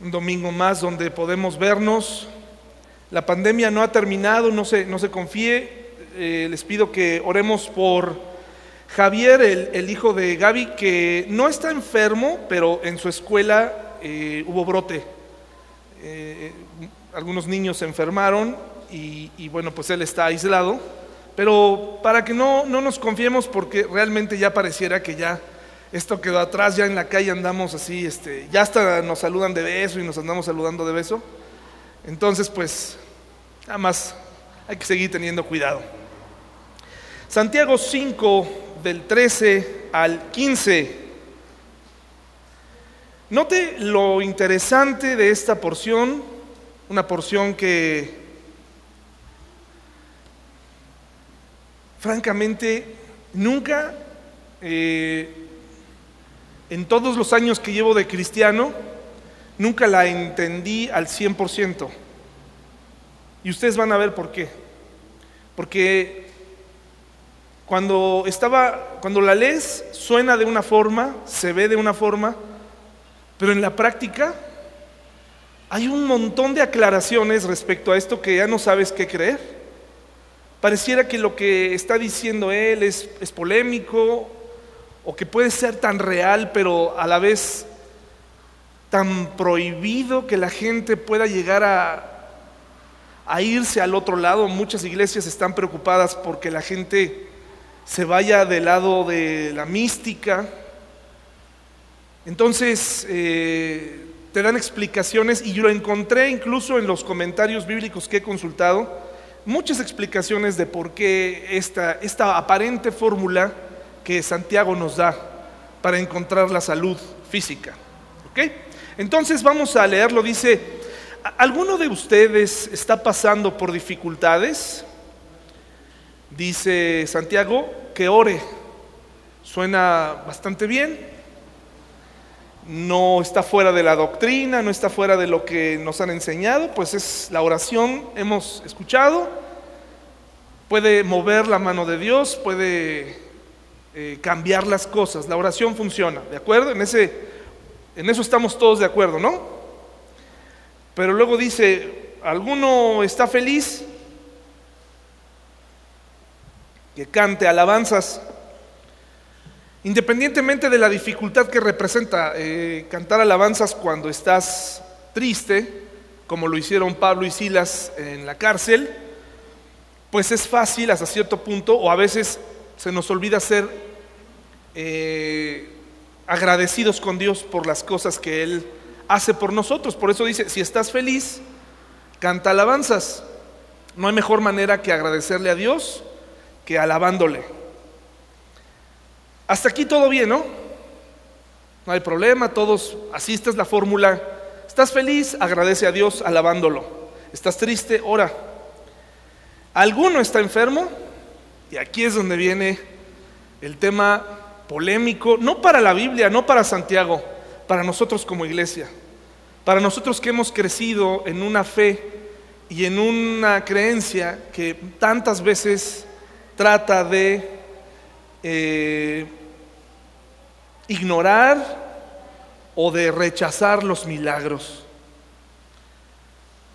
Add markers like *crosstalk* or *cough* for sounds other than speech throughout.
un domingo más donde podemos vernos. La pandemia no ha terminado, no se, no se confíe. Eh, les pido que oremos por Javier, el, hijo de Gaby, que no está enfermo, pero en su escuela eh, hubo brote. Eh, algunos niños se enfermaron y, y, bueno, pues él está aislado. Pero para que no, no nos confiemos, porque realmente ya pareciera que ya esto quedó atrás, ya en la calle andamos así, este, ya hasta nos saludan de beso y nos andamos saludando de beso. Entonces, pues, nada más hay que seguir teniendo cuidado. Santiago 5, del 13 al 15. Note lo interesante de esta porción, una porción que francamente nunca eh, en todos los años que llevo de cristiano, nunca la entendí al 100%. Y ustedes van a ver por qué. Porque cuando estaba cuando la lees suena de una forma, se ve de una forma, pero en la práctica hay un montón de aclaraciones respecto a esto que ya no sabes qué creer. Pareciera que lo que está diciendo él es, es polémico o que puede ser tan real, pero a la vez tan prohibido que la gente pueda llegar a, irse al otro lado. Muchas iglesias están preocupadas porque la gente se vaya del lado de la mística. Entonces, eh, te dan explicaciones y yo lo encontré incluso en los comentarios bíblicos que he consultado, muchas explicaciones de por qué esta aparente fórmula que Santiago nos da para encontrar la salud física. ¿Ok? Entonces vamos a leerlo. Dice, ¿alguno de ustedes está pasando por dificultades? Dice Santiago, que ore. Suena bastante bien. No está fuera de la doctrina, no está fuera de lo que nos han enseñado, pues es la oración, hemos escuchado. Puede mover la mano de Dios, puede eh, cambiar las cosas. La oración funciona, ¿de acuerdo? En, ese, en eso estamos todos de acuerdo, ¿no? Pero luego dice, ¿alguno está feliz? Que cante alabanzas. Independientemente de la dificultad que representa eh, cantar alabanzas cuando estás triste, como lo hicieron Pablo y Silas en la cárcel, pues es fácil hasta cierto punto, o a veces se nos olvida ser eh, agradecidos con Dios por las cosas que Él hace por nosotros. Por eso dice, si estás feliz, canta alabanzas. No hay mejor manera que agradecerle a Dios que alabándole. Hasta aquí todo bien, ¿no? No hay problema, todos, así esta es la fórmula. ¿Estás feliz? Agradece a Dios alabándolo. ¿Estás triste? Ora. ¿Alguno está enfermo? Y aquí es donde viene el tema polémico, no para la Biblia, no para Santiago, para nosotros como iglesia, para nosotros que hemos crecido en una fe y en una creencia que tantas veces trata de eh, ignorar o de rechazar los milagros.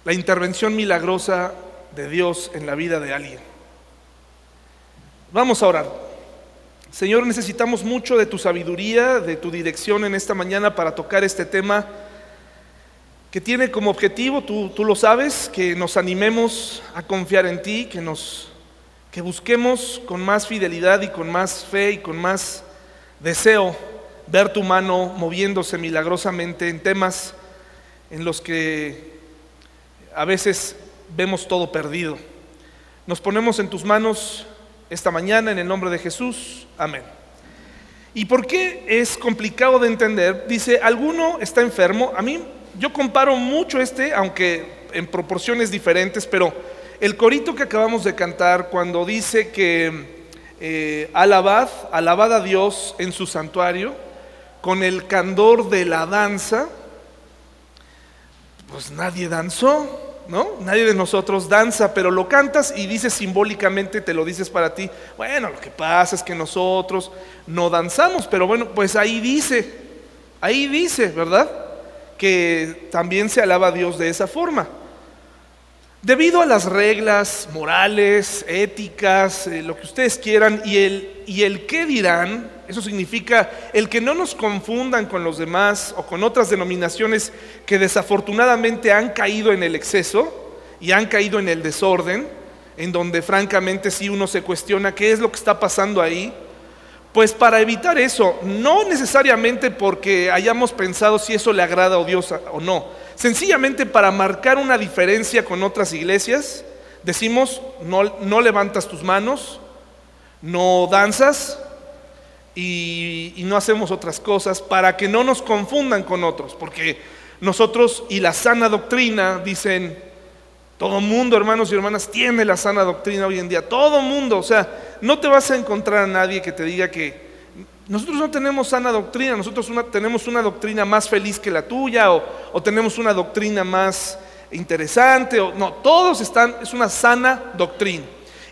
La intervención milagrosa de Dios en la vida de alguien. Vamos a orar. Señor, necesitamos mucho de tu sabiduría, de tu dirección en esta mañana para tocar este tema que tiene como objetivo, tú, tú lo sabes, que nos animemos a confiar en ti, que nos que busquemos con más fidelidad y con más fe y con más deseo ver tu mano moviéndose milagrosamente en temas en los que a veces vemos todo perdido. Nos ponemos en tus manos esta mañana en el nombre de Jesús. Amén. ¿Y por qué es complicado de entender? Dice, alguno está enfermo. A mí, yo comparo mucho este, aunque en proporciones diferentes, pero el corito que acabamos de cantar cuando dice que eh, alabad, alabad a Dios en su santuario, con el candor de la danza, pues nadie danzó. ¿No? Nadie de nosotros danza, pero lo cantas y dices simbólicamente, te lo dices para ti. Bueno, lo que pasa es que nosotros no danzamos, pero bueno, pues ahí dice, ahí dice, ¿verdad? que también se alaba a Dios de esa forma. Debido a las reglas morales, éticas, eh, lo que ustedes quieran, y el, y el qué dirán, eso significa el que no nos confundan con los demás o con otras denominaciones que desafortunadamente han caído en el exceso y han caído en el desorden, en donde francamente si uno se cuestiona qué es lo que está pasando ahí. Pues para evitar eso, no necesariamente porque hayamos pensado si eso le agrada a Dios o no, Sencillamente para marcar una diferencia con otras iglesias, decimos, no, no levantas tus manos, no danzas y, y no hacemos otras cosas para que no nos confundan con otros, porque nosotros y la sana doctrina dicen, todo mundo, hermanos y hermanas, tiene la sana doctrina hoy en día. Todo mundo, o sea, no te vas a encontrar a nadie que te diga que nosotros no tenemos sana doctrina, nosotros tenemos una doctrina más feliz que la tuya o, tenemos una doctrina más interesante. O, no, todos están, es una sana doctrina.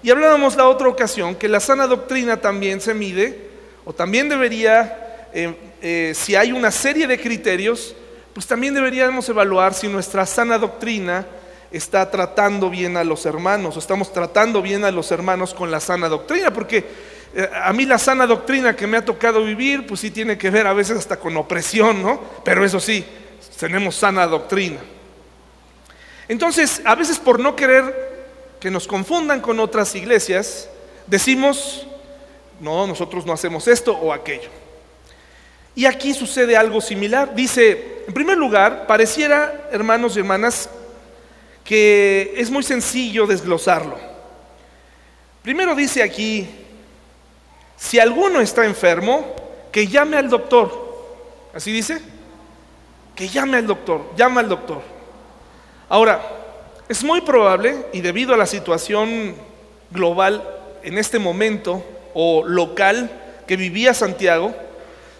Y hablábamos la otra ocasión que la sana doctrina también se mide, o también debería, eh, eh, si hay una serie de criterios, pues también deberíamos evaluar si nuestra sana doctrina está tratando bien a los hermanos, o estamos tratando bien a los hermanos con la sana doctrina, porque a mí la sana doctrina que me ha tocado vivir, pues sí tiene que ver a veces hasta con opresión, ¿no? Pero eso sí, tenemos sana doctrina. Entonces, a veces por no querer que nos confundan con otras iglesias, decimos, no, nosotros no hacemos esto o aquello. Y aquí sucede algo similar. Dice, en primer lugar, pareciera, hermanos y hermanas, que es muy sencillo desglosarlo. Primero dice aquí, si alguno está enfermo, que llame al doctor. ¿Así dice? Que llame al doctor, llama al doctor. Ahora, es muy probable, y debido a la situación global en este momento o local que vivía Santiago,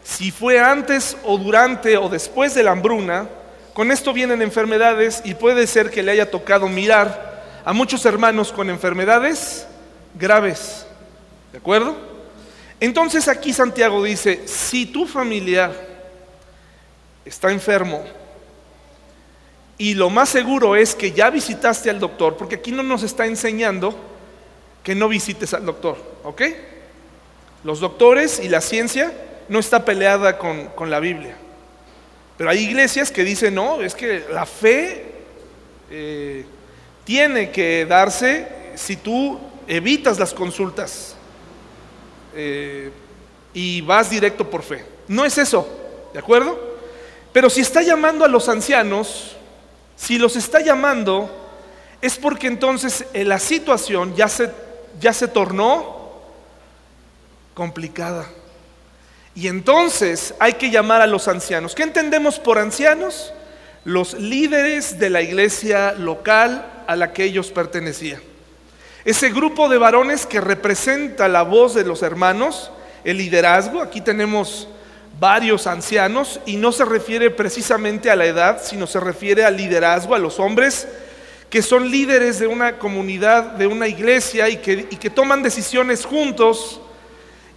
si fue antes o durante o después de la hambruna, con esto vienen enfermedades y puede ser que le haya tocado mirar a muchos hermanos con enfermedades graves. ¿De acuerdo? Entonces aquí Santiago dice, si tu familiar está enfermo y lo más seguro es que ya visitaste al doctor, porque aquí no nos está enseñando que no visites al doctor, ¿ok? Los doctores y la ciencia no está peleada con, la Biblia. Pero hay iglesias que dicen, no, es que la fe eh, tiene que darse si tú evitas las consultas eh, y vas directo por fe. No es eso, ¿de acuerdo? Pero si está llamando a los ancianos, si los está llamando, es porque entonces eh, la situación ya se, ya se tornó complicada. Y entonces hay que llamar a los ancianos. ¿Qué entendemos por ancianos? Los líderes de la iglesia local a la que ellos pertenecían. Ese grupo de varones que representa la voz de los hermanos, el liderazgo, aquí tenemos varios ancianos y no se refiere precisamente a la edad, sino se refiere al liderazgo, a los hombres que son líderes de una comunidad, de una iglesia y que, toman decisiones juntos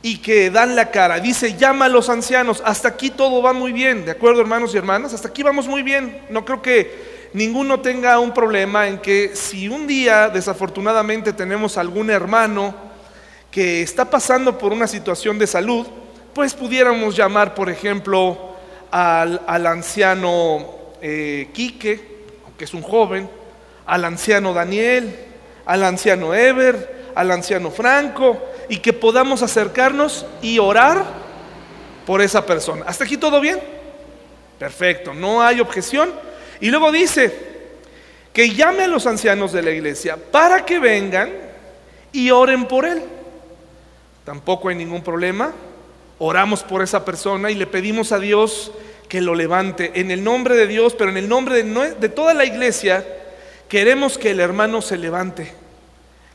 y que dan la cara. Dice, llama a los ancianos, hasta aquí todo va muy bien, ¿de acuerdo hermanos y hermanas? Hasta aquí vamos muy bien. No creo que ninguno tenga un problema en que si un día desafortunadamente tenemos algún hermano que está pasando por una situación de salud, pues pudiéramos llamar, por ejemplo, al, anciano eh, Quique, que es un joven, al anciano Daniel, al anciano Ever, al anciano Franco, y que podamos acercarnos y orar por esa persona. ¿Hasta aquí todo bien? Perfecto, no hay objeción. Y luego dice que llame a los ancianos de la iglesia para que vengan y oren por él. Tampoco hay ningún problema. Oramos por esa persona y le pedimos a Dios que lo levante en el nombre de Dios, pero en el nombre de, toda la iglesia, queremos que el hermano se levante,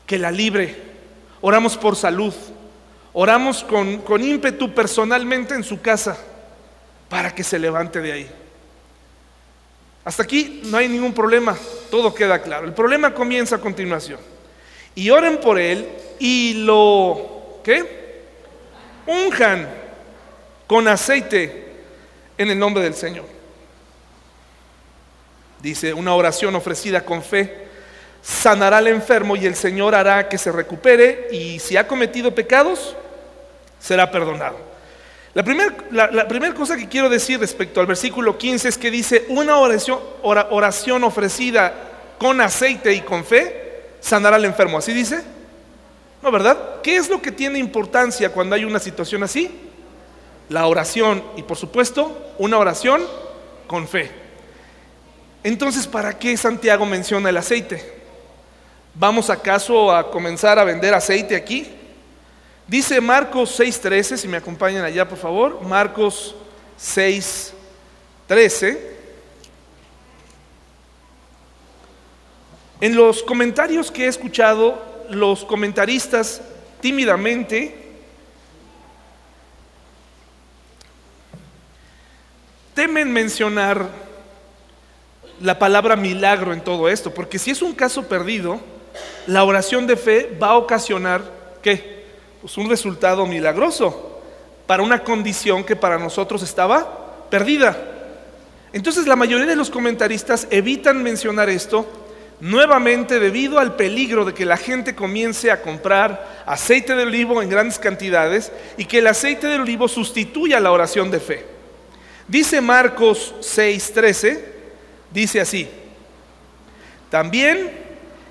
que la libre. Oramos por salud. Oramos con, con ímpetu personalmente en su casa para que se levante de ahí. Hasta aquí no hay ningún problema, todo queda claro. El problema comienza a continuación. Y oren por él y lo, ¿qué? Unjan con aceite en el nombre del Señor. Dice, una oración ofrecida con fe sanará al enfermo y el Señor hará que se recupere y si ha cometido pecados, será perdonado. La primera cosa que quiero decir respecto al versículo 15 es que dice, una oración, oración ofrecida con aceite y con fe sanará al enfermo. ¿Así dice? No, ¿verdad? ¿Qué es lo que tiene importancia cuando hay una situación así? La oración y por supuesto una oración con fe. Entonces, ¿para qué Santiago menciona el aceite? ¿Vamos acaso a comenzar a vender aceite aquí? Dice Marcos 6:13, si me acompañan allá por favor, Marcos 6:13. En los comentarios que he escuchado, los comentaristas tímidamente temen mencionar la palabra milagro en todo esto, porque si es un caso perdido, la oración de fe va a ocasionar, ¿qué? Pues un resultado milagroso para una condición que para nosotros estaba perdida. Entonces la mayoría de los comentaristas evitan mencionar esto nuevamente debido al peligro de que la gente comience a comprar aceite de olivo en grandes cantidades y que el aceite de olivo sustituya la oración de fe. Dice Marcos 6:13, dice así, también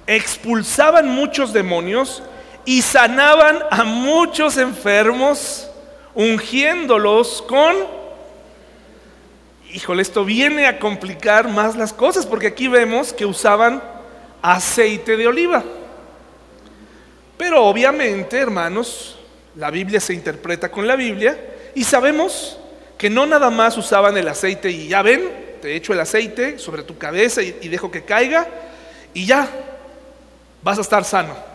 expulsaban muchos demonios y sanaban a muchos enfermos, ungiéndolos con... Híjole, esto viene a complicar más las cosas, porque aquí vemos que usaban aceite de oliva. Pero obviamente, hermanos, la Biblia se interpreta con la Biblia y sabemos que no nada más usaban el aceite y ya ven, te echo el aceite sobre tu cabeza y, dejo que caiga y ya, vas a estar sano.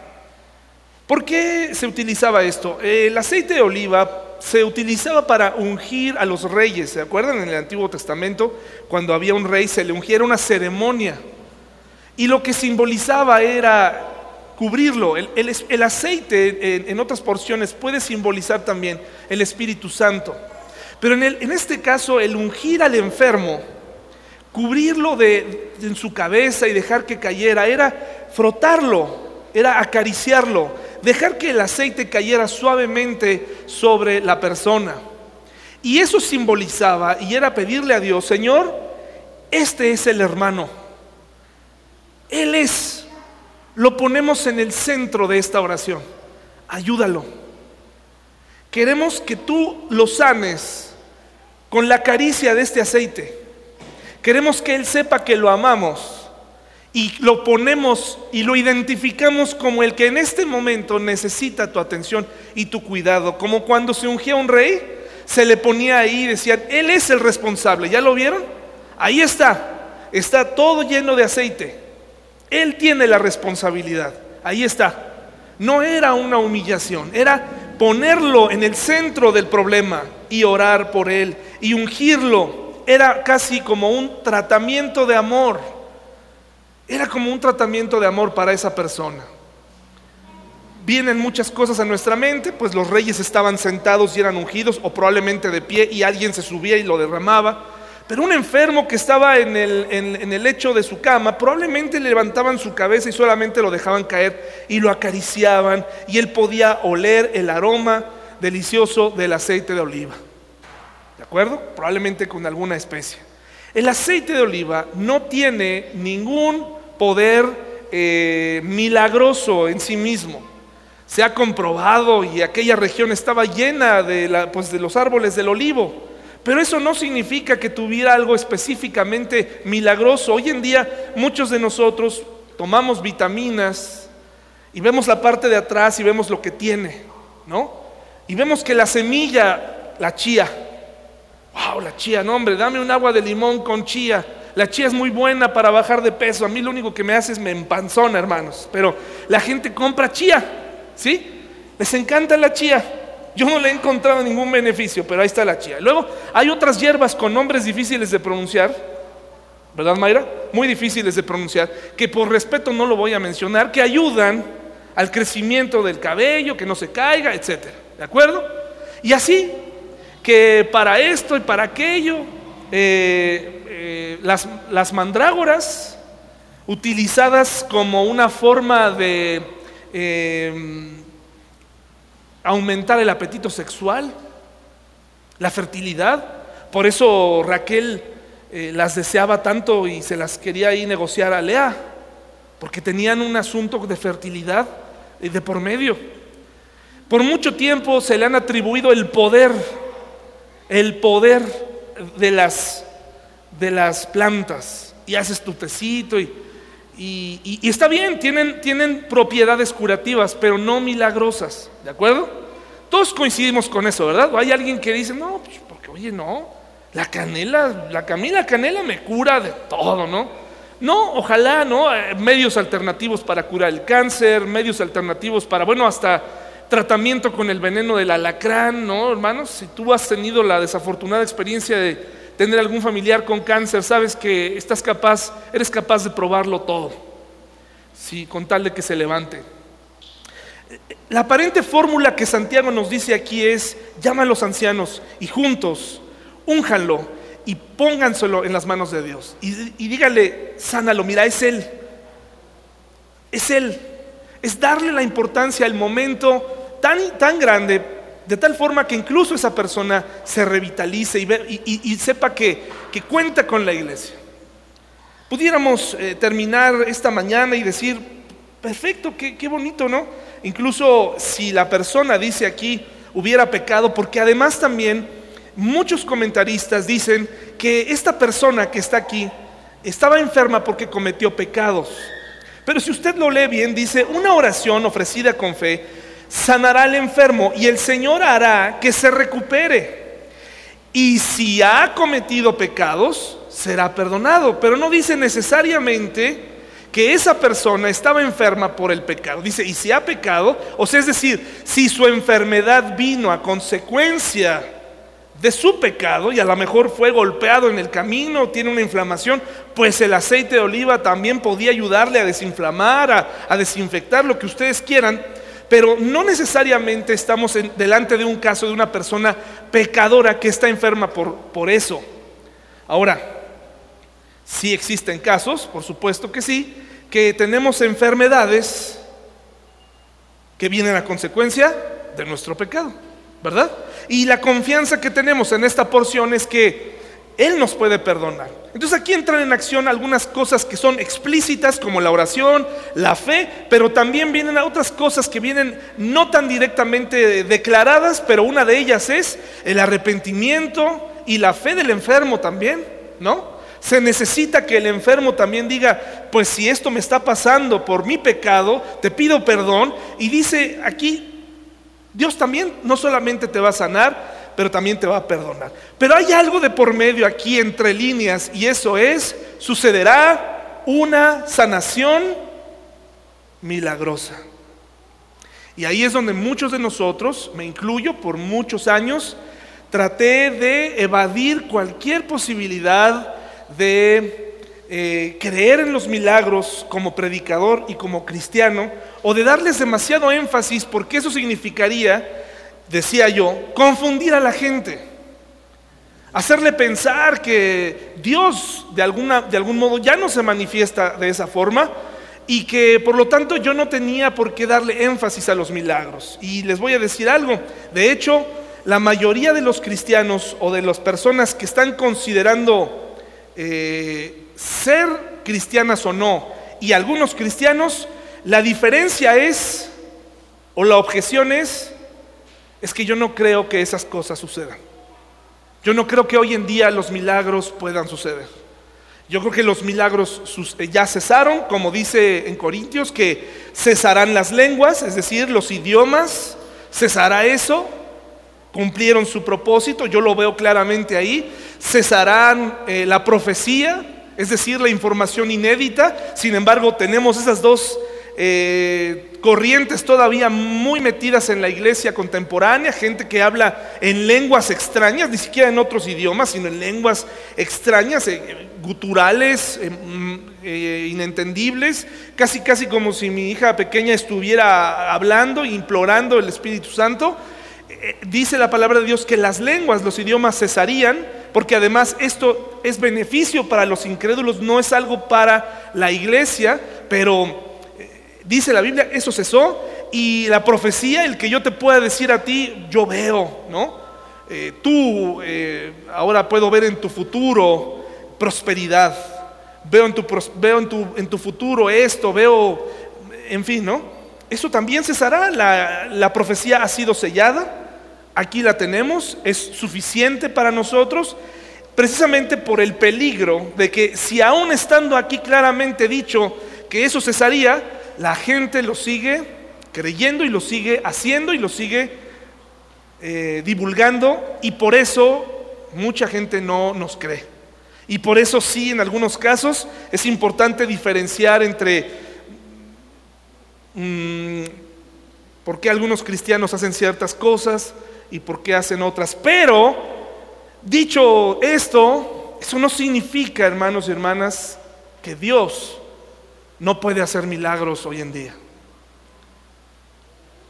¿Por qué se utilizaba esto? El aceite de oliva se utilizaba para ungir a los reyes. ¿Se acuerdan en el Antiguo Testamento? Cuando había un rey se le ungía una ceremonia. Y lo que simbolizaba era cubrirlo. El, aceite en, otras porciones puede simbolizar también el Espíritu Santo. Pero en, en este caso el ungir al enfermo, cubrirlo de, en su cabeza y dejar que cayera, era frotarlo, era acariciarlo, dejar que el aceite cayera suavemente sobre la persona. Y eso simbolizaba y era pedirle a Dios, Señor, este es el hermano. Él es. Lo ponemos en el centro de esta oración. Ayúdalo. Queremos que tú lo sanes con la caricia de este aceite. Queremos que Él sepa que lo amamos y lo ponemos y lo identificamos como el que en este momento necesita tu atención y tu cuidado. Como cuando se ungía un rey, se le ponía ahí y decían, Él es el responsable. ¿Ya lo vieron? Ahí está. Está todo lleno de aceite. Él tiene la responsabilidad. Ahí está. No era una humillación, era ponerlo en el centro del problema y orar por Él y ungirlo. Era casi como un tratamiento de amor. Era como un tratamiento de amor para esa persona. Vienen muchas cosas a nuestra mente, pues los reyes estaban sentados y eran ungidos, o probablemente de pie y alguien se subía y lo derramaba. Pero un enfermo que estaba en el, en el lecho de su cama, probablemente levantaban su cabeza y solamente lo dejaban caer y lo acariciaban y él podía oler el aroma delicioso del aceite de oliva. ¿De acuerdo? Probablemente con alguna especie. El aceite de oliva no tiene ningún poder eh, milagroso en sí mismo. Se ha comprobado y aquella región estaba llena pues, de los árboles del olivo. Pero eso no significa que tuviera algo específicamente milagroso. Hoy en día muchos de nosotros tomamos vitaminas y vemos la parte de atrás y vemos lo que tiene, ¿no? Y vemos que la semilla, la chía, wow, la chía, no hombre, dame un agua de limón con chía la chía es muy buena para bajar de peso. A mí lo único que me hace es me empanzona, hermanos. Pero la gente compra chía, ¿sí? Les encanta la chía. Yo no le he encontrado ningún beneficio, pero ahí está la chía. Luego hay otras hierbas con nombres difíciles de pronunciar, ¿verdad Mayra? Muy difíciles de pronunciar, que por respeto no lo voy a mencionar, que ayudan al crecimiento del cabello, que no se caiga, etc. ¿De acuerdo? Y así, que para esto y para aquello, eh, eh, eh, las, las mandrágoras, utilizadas como una forma de em, aumentar el apetito sexual, la fertilidad. Por eso Raquel eh, las deseaba tanto y se las quería ahí negociar a Lea, porque tenían un asunto de fertilidad de por medio. Por mucho tiempo se le han atribuido el poder, el poder de las, de las plantas. Y haces tu tecito y, y, está bien, tienen, tienen propiedades curativas, pero no milagrosas, ¿de acuerdo? Todos coincidimos con eso, ¿verdad? O hay alguien que dice, no, pues porque oye, no, la canela, la camila canela me cura de todo, ¿no? No, ojalá, ¿no? Eh, medios alternativos para curar el cáncer, medios alternativos para, bueno, hasta tratamiento con el veneno del alacrán, ¿no, hermanos? Si tú has tenido la desafortunada experiencia de tener algún familiar con cáncer, sabes que estás capaz, eres capaz de probarlo todo, sí, con tal de que se levante. La aparente fórmula que Santiago nos dice aquí es, llama a los ancianos y juntos, únjanlo y pónganselo en las manos de Dios. Y, y dígale, sánalo, mira, es Él, es Él es darle la importancia al momento tan, tan grande, de tal forma que incluso esa persona se revitalice y, sepa que, cuenta con la iglesia. Pudiéramos eh, terminar esta mañana y decir, perfecto, qué, qué bonito, ¿no? Incluso si la persona dice aquí, hubiera pecado, porque además también muchos comentaristas dicen que esta persona que está aquí estaba enferma porque cometió pecados. Pero si usted lo lee bien, dice, una oración ofrecida con fe sanará al enfermo y el Señor hará que se recupere. Y si ha cometido pecados, será perdonado. Pero no dice necesariamente que esa persona estaba enferma por el pecado. Dice, y si ha pecado, o sea, es decir, si su enfermedad vino a consecuencia de su pecado y a lo mejor fue golpeado en el camino, tiene una inflamación, pues el aceite de oliva también podía ayudarle a desinflamar, a, desinfectar, lo que ustedes quieran, pero no necesariamente estamos delante de un caso de una persona pecadora que está enferma por, por eso. Ahora, sí existen casos, por supuesto que sí, que tenemos enfermedades que vienen a consecuencia de nuestro pecado, ¿verdad? Y la confianza que tenemos en esta porción es que Él nos puede perdonar. Entonces aquí entran en acción algunas cosas que son explícitas como la oración, la fe, pero también vienen a otras cosas que vienen no tan directamente declaradas, pero una de ellas es el arrepentimiento y la fe del enfermo también, ¿no? Se necesita que el enfermo también diga, pues si esto me está pasando por mi pecado, te pido perdón. Y dice aquí, Dios también no solamente te va a sanar, pero también te va a perdonar. Pero hay algo de por medio aquí entre líneas y eso es, sucederá una sanación milagrosa. Y ahí es donde muchos de nosotros, me incluyo por muchos años, traté de evadir cualquier posibilidad de eh, creer en los milagros como predicador y como cristiano, o de darles demasiado énfasis, porque eso significaría, decía yo, confundir a la gente, hacerle pensar que Dios de, alguna, de algún modo ya no se manifiesta de esa forma y que por lo tanto yo no tenía por qué darle énfasis a los milagros. Y les voy a decir algo, de hecho, la mayoría de los cristianos o de las personas que están considerando eh, ser cristianas o no, y algunos cristianos, la diferencia es, o la objeción es, es que yo no creo que esas cosas sucedan. Yo no creo que hoy en día los milagros puedan suceder. Yo creo que los milagros eh, ya cesaron, como dice en Corintios, que cesarán las lenguas, es decir, los idiomas, cesará eso, cumplieron su propósito, yo lo veo claramente ahí, cesarán eh, la profecía, es decir, la información inédita. Sin embargo, tenemos esas dos eh, corrientes todavía muy metidas en la iglesia contemporánea, gente que habla en lenguas extrañas, ni siquiera en otros idiomas, sino en lenguas extrañas, eh, guturales, eh, mm, inentendibles, casi casi como si mi hija pequeña estuviera hablando, implorando el Espíritu Santo. Dice la palabra de Dios que las lenguas, los idiomas cesarían, porque además esto es beneficio para los incrédulos, no es algo para la iglesia, pero eh, dice la Biblia, eso cesó y la profecía, el que yo te pueda decir a ti, yo veo, ¿no? Eh, tú eh, ahora puedo ver en tu futuro prosperidad, veo, en tu, veo en, tu, en tu futuro esto, veo, en fin, ¿no? Eso también cesará, la, la profecía ha sido sellada, aquí la tenemos, es suficiente para nosotros, precisamente por el peligro de que si aún estando aquí claramente dicho que eso cesaría, la gente lo sigue creyendo y lo sigue haciendo y lo sigue eh, divulgando y por eso mucha gente no nos cree. Y por eso sí, en algunos casos es importante diferenciar entre mm, por qué algunos cristianos hacen ciertas cosas y por qué hacen otras. Pero, dicho esto, eso no significa, hermanos y hermanas, que Dios no puede hacer milagros hoy en día.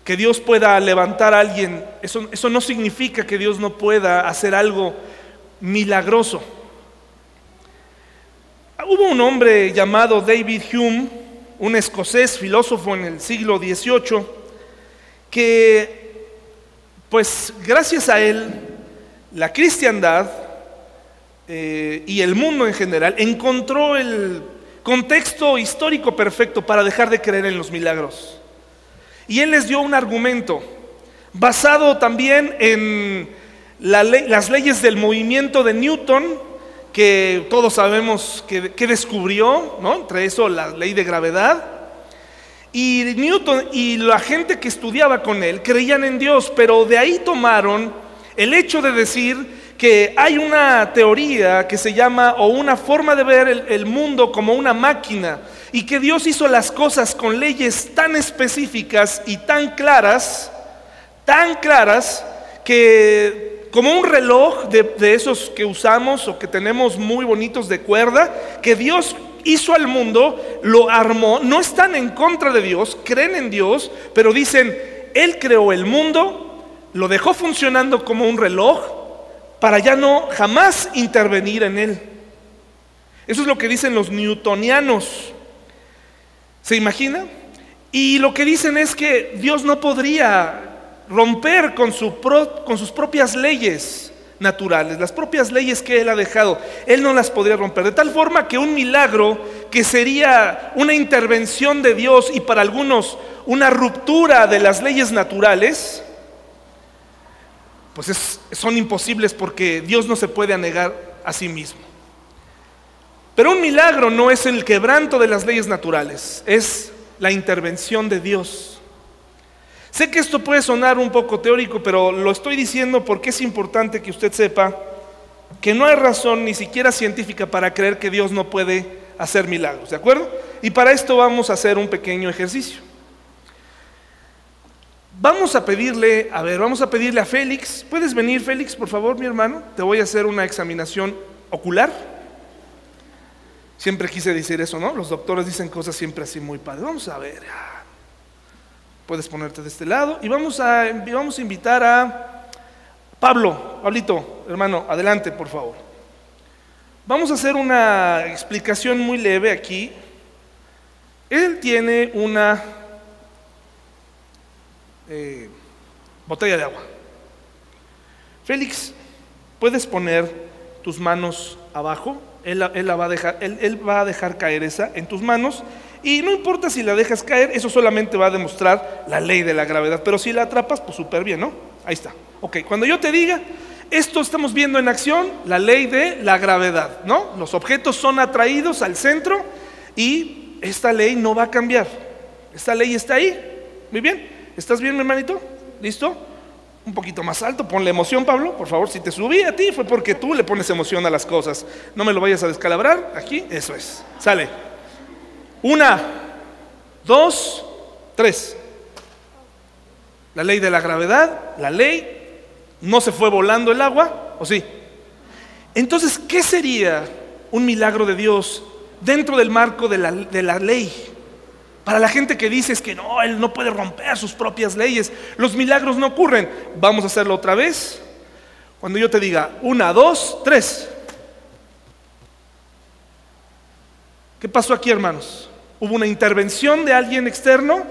Que Dios pueda levantar a alguien, eso, eso no significa que Dios no pueda hacer algo milagroso. Hubo un hombre llamado David Hume, un escocés filósofo en el siglo XVIII, que pues gracias a él la cristiandad eh, y el mundo en general encontró el contexto histórico perfecto para dejar de creer en los milagros. Y él les dio un argumento basado también en las leyes del movimiento de Newton, que todos sabemos que, descubrió, ¿no? entre eso la ley de gravedad. Y Newton y la gente que estudiaba con él creían en Dios, pero de ahí tomaron el hecho de decir que hay una teoría que se llama, o una forma de ver el, mundo como una máquina, y que Dios hizo las cosas con leyes tan específicas y tan claras, tan claras, que como un reloj de, esos que usamos o que tenemos muy bonitos de cuerda, que Dios hizo al mundo, lo armó, no están en contra de Dios, creen en Dios, pero dicen, Él creó el mundo, lo dejó funcionando como un reloj, para ya no jamás intervenir en él. Eso es lo que dicen los newtonianos. ¿Se imagina? Y lo que dicen es que Dios no podría romper con, con sus propias leyes naturales, las propias leyes que Él ha dejado. Él no las podría romper. De tal forma que un milagro que sería una intervención de Dios y para algunos una ruptura de las leyes naturales, pues son imposibles porque Dios no se puede anegar a sí mismo. Pero un milagro no es el quebranto de las leyes naturales, es la intervención de Dios. Sé que esto puede sonar un poco teórico, pero lo estoy diciendo porque es importante que usted sepa que no hay razón ni siquiera científica para creer que Dios no puede hacer milagros, ¿de acuerdo? Y para esto vamos a hacer un pequeño ejercicio. Vamos a pedirle, a ver, vamos a pedirle a Félix. ¿Puedes venir, Félix, por favor, mi hermano? Te voy a hacer una examinación ocular. Siempre quise decir eso, ¿no? Los doctores dicen cosas siempre así muy padres. Vamos a ver. Puedes ponerte de este lado y vamos a, vamos a invitar a Pablo, Pablito, hermano, adelante, por favor. Vamos a hacer una explicación muy leve aquí. Él tiene una eh, botella de agua. Félix, ¿puedes poner tus manos abajo? Él, la va a dejar, él, va a dejar caer esa en tus manos. Y no importa si la dejas caer, eso solamente va a demostrar la ley de la gravedad. Pero si la atrapas, pues súper bien, ¿no? Ahí está. Ok, cuando yo te diga, esto estamos viendo en acción, la ley de la gravedad, ¿no? Los objetos son atraídos al centro y esta ley no va a cambiar. Esta ley está ahí. Muy bien. ¿Estás bien, mi hermanito? ¿Listo? Un poquito más alto, ponle emoción, Pablo, por favor. Si te subí a ti fue porque tú le pones emoción a las cosas. No me lo vayas a descalabrar. Aquí, eso es. Sale. Una, dos, tres. La ley de la gravedad, la ley, no se fue volando el agua, ¿o sí? Entonces, ¿qué sería un milagro de Dios dentro del marco de la, de la ley? Para la gente que dice es que no, él no puede romper sus propias leyes, los milagros no ocurren. Vamos a hacerlo otra vez. Cuando yo te diga, una, dos, tres. ¿Qué pasó aquí, hermanos? ¿Hubo una intervención de alguien externo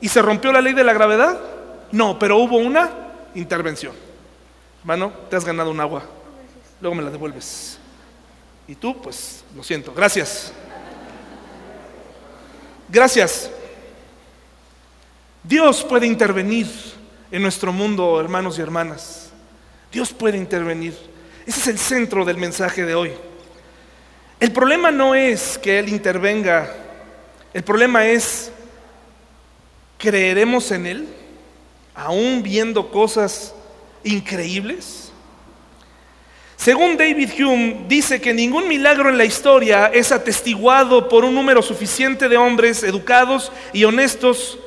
y se rompió la ley de la gravedad? No, pero hubo una intervención. Hermano, te has ganado un agua. Luego me la devuelves. Y tú, pues, lo siento. Gracias. Gracias. Dios puede intervenir en nuestro mundo, hermanos y hermanas. Dios puede intervenir. Ese es el centro del mensaje de hoy. El problema no es que Él intervenga, el problema es, ¿creeremos en Él? Aún viendo cosas increíbles. Según David Hume, dice que ningún milagro en la historia es atestiguado por un número suficiente de hombres educados y honestos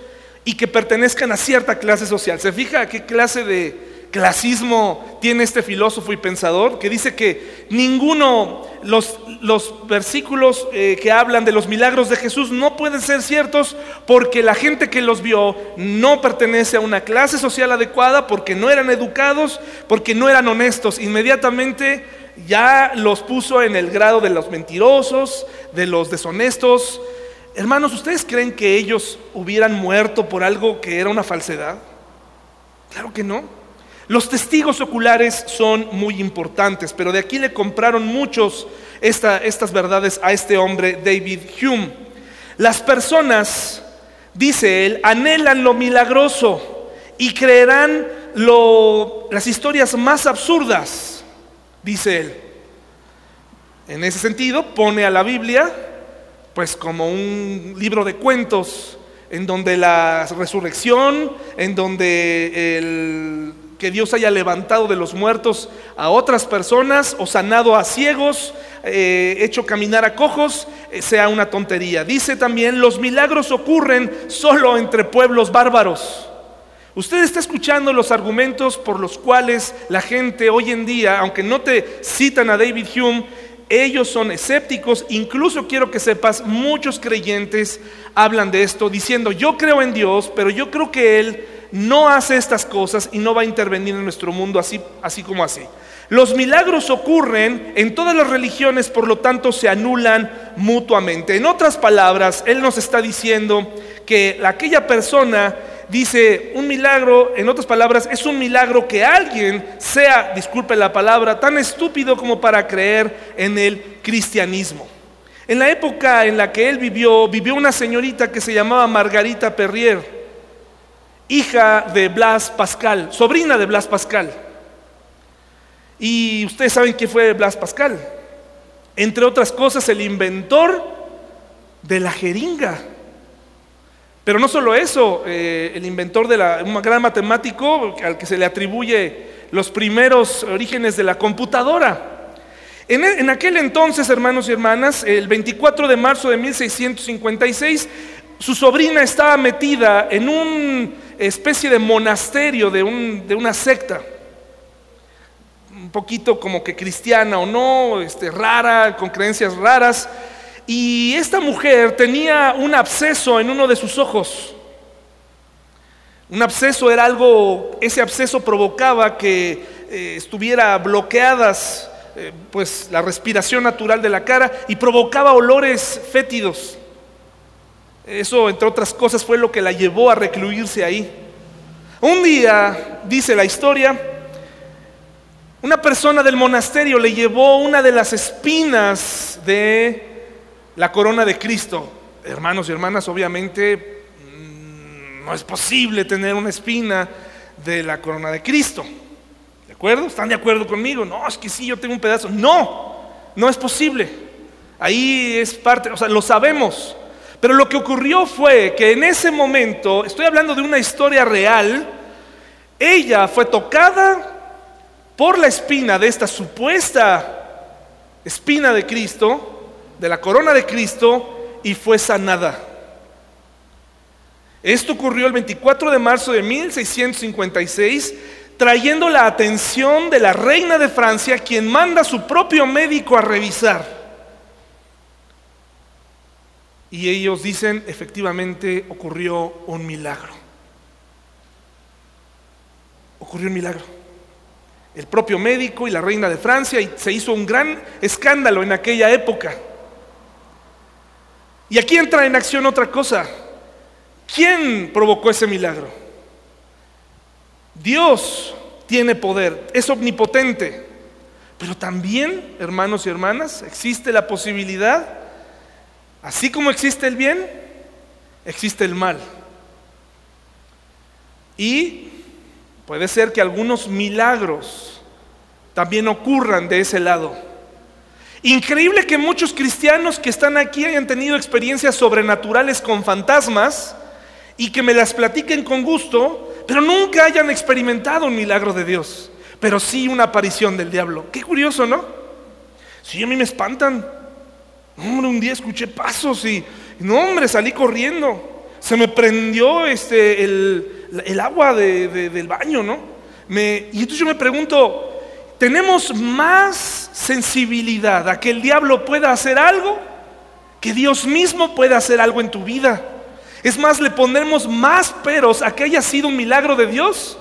y que pertenezcan a cierta clase social. ¿Se fija a qué clase de clasismo tiene este filósofo y pensador? Que dice que ninguno, los, los versículos eh, que hablan de los milagros de Jesús no pueden ser ciertos porque la gente que los vio no pertenece a una clase social adecuada, porque no eran educados, porque no eran honestos. Inmediatamente ya los puso en el grado de los mentirosos, de los deshonestos, Hermanos, ¿ustedes creen que ellos hubieran muerto por algo que era una falsedad? Claro que no. Los testigos oculares son muy importantes, pero de aquí le compraron muchos estas verdades a este hombre, David Hume. Las personas, dice él, anhelan lo milagroso y creerán las historias más absurdas, dice él. En ese sentido, pone a la Biblia pues como un libro de cuentos en donde la resurrección, en donde el, que Dios haya levantado de los muertos a otras personas o sanado a ciegos, eh, hecho caminar a cojos, eh, sea una tontería. Dice también, los milagros ocurren solo entre pueblos bárbaros. Usted está escuchando los argumentos por los cuales la gente hoy en día, aunque no te citan a David Hume, ellos son escépticos, incluso quiero que sepas, muchos creyentes hablan de esto diciendo, yo creo en Dios, pero yo creo que Él no hace estas cosas y no va a intervenir en nuestro mundo así, así como así. Los milagros ocurren en todas las religiones, por lo tanto se anulan mutuamente. En otras palabras, Él nos está diciendo que aquella persona dice, un milagro, en otras palabras, es un milagro que alguien sea, disculpe la palabra, tan estúpido como para creer en el cristianismo. En la época en la que él vivió, vivió una señorita que se llamaba Margarita Perrier, hija de Blas Pascal, sobrina de Blas Pascal. Y ustedes saben quién fue Blas Pascal. Entre otras cosas, el inventor de la jeringa. Pero no solo eso, eh, el inventor de la, un gran matemático al que se le atribuye los primeros orígenes de la computadora. En, en, aquel entonces, hermanos y hermanas, el 24 de marzo de 1656, su sobrina estaba metida en una especie de monasterio de, un, de, una secta, un poquito como que cristiana o no, este, rara, con creencias raras. Y esta mujer tenía un absceso en uno de sus ojos. Un absceso era algo, ese absceso provocaba que eh, estuviera bloqueadas eh, pues la respiración natural de la cara y provocaba olores fétidos. Eso, entre otras cosas, fue lo que la llevó a recluirse ahí. Un día, dice la historia, una persona del monasterio le llevó una de las espinas de la corona de Cristo. Hermanos y hermanas, obviamente mm, no es posible tener una espina de la corona de Cristo. ¿De acuerdo? ¿Están de acuerdo conmigo? No, es que sí, yo tengo un pedazo. No, no es posible. Ahí es parte, o sea, lo sabemos. Pero lo que ocurrió fue que en ese momento, estoy hablando de una historia real, ella fue tocada por la espina de esta supuesta espina de Cristo de la corona de Cristo y fue sanada. Esto ocurrió el 24 de marzo de 1656, trayendo la atención de la reina de Francia, quien manda a su propio médico a revisar. Y ellos dicen, efectivamente ocurrió un milagro. Ocurrió un milagro. el propio médico y la reina de Francia, y se hizo un gran escándalo en aquella época. Y aquí entra en acción otra cosa. ¿Quién provocó ese milagro? Dios tiene poder, es omnipotente. Pero también, hermanos y hermanas, existe la posibilidad, así como existe el bien, existe el mal. Y puede ser que algunos milagros también ocurran de ese lado. Increíble que muchos cristianos que están aquí hayan tenido experiencias sobrenaturales con fantasmas y que me las platiquen con gusto, pero nunca hayan experimentado un milagro de Dios pero sí una aparición del diablo. Qué curioso, ¿no? Sí, a mí me espantan. Hombre, un día escuché pasos y, no, hombre, salí corriendo. Se me prendió este, el, agua del baño, ¿no? Y entonces yo me pregunto, ¿tenemos más sensibilidad a que el diablo pueda hacer algo? Que Dios mismo pueda hacer algo en tu vida. Es más, le ponemos más peros a que haya sido un milagro de Dios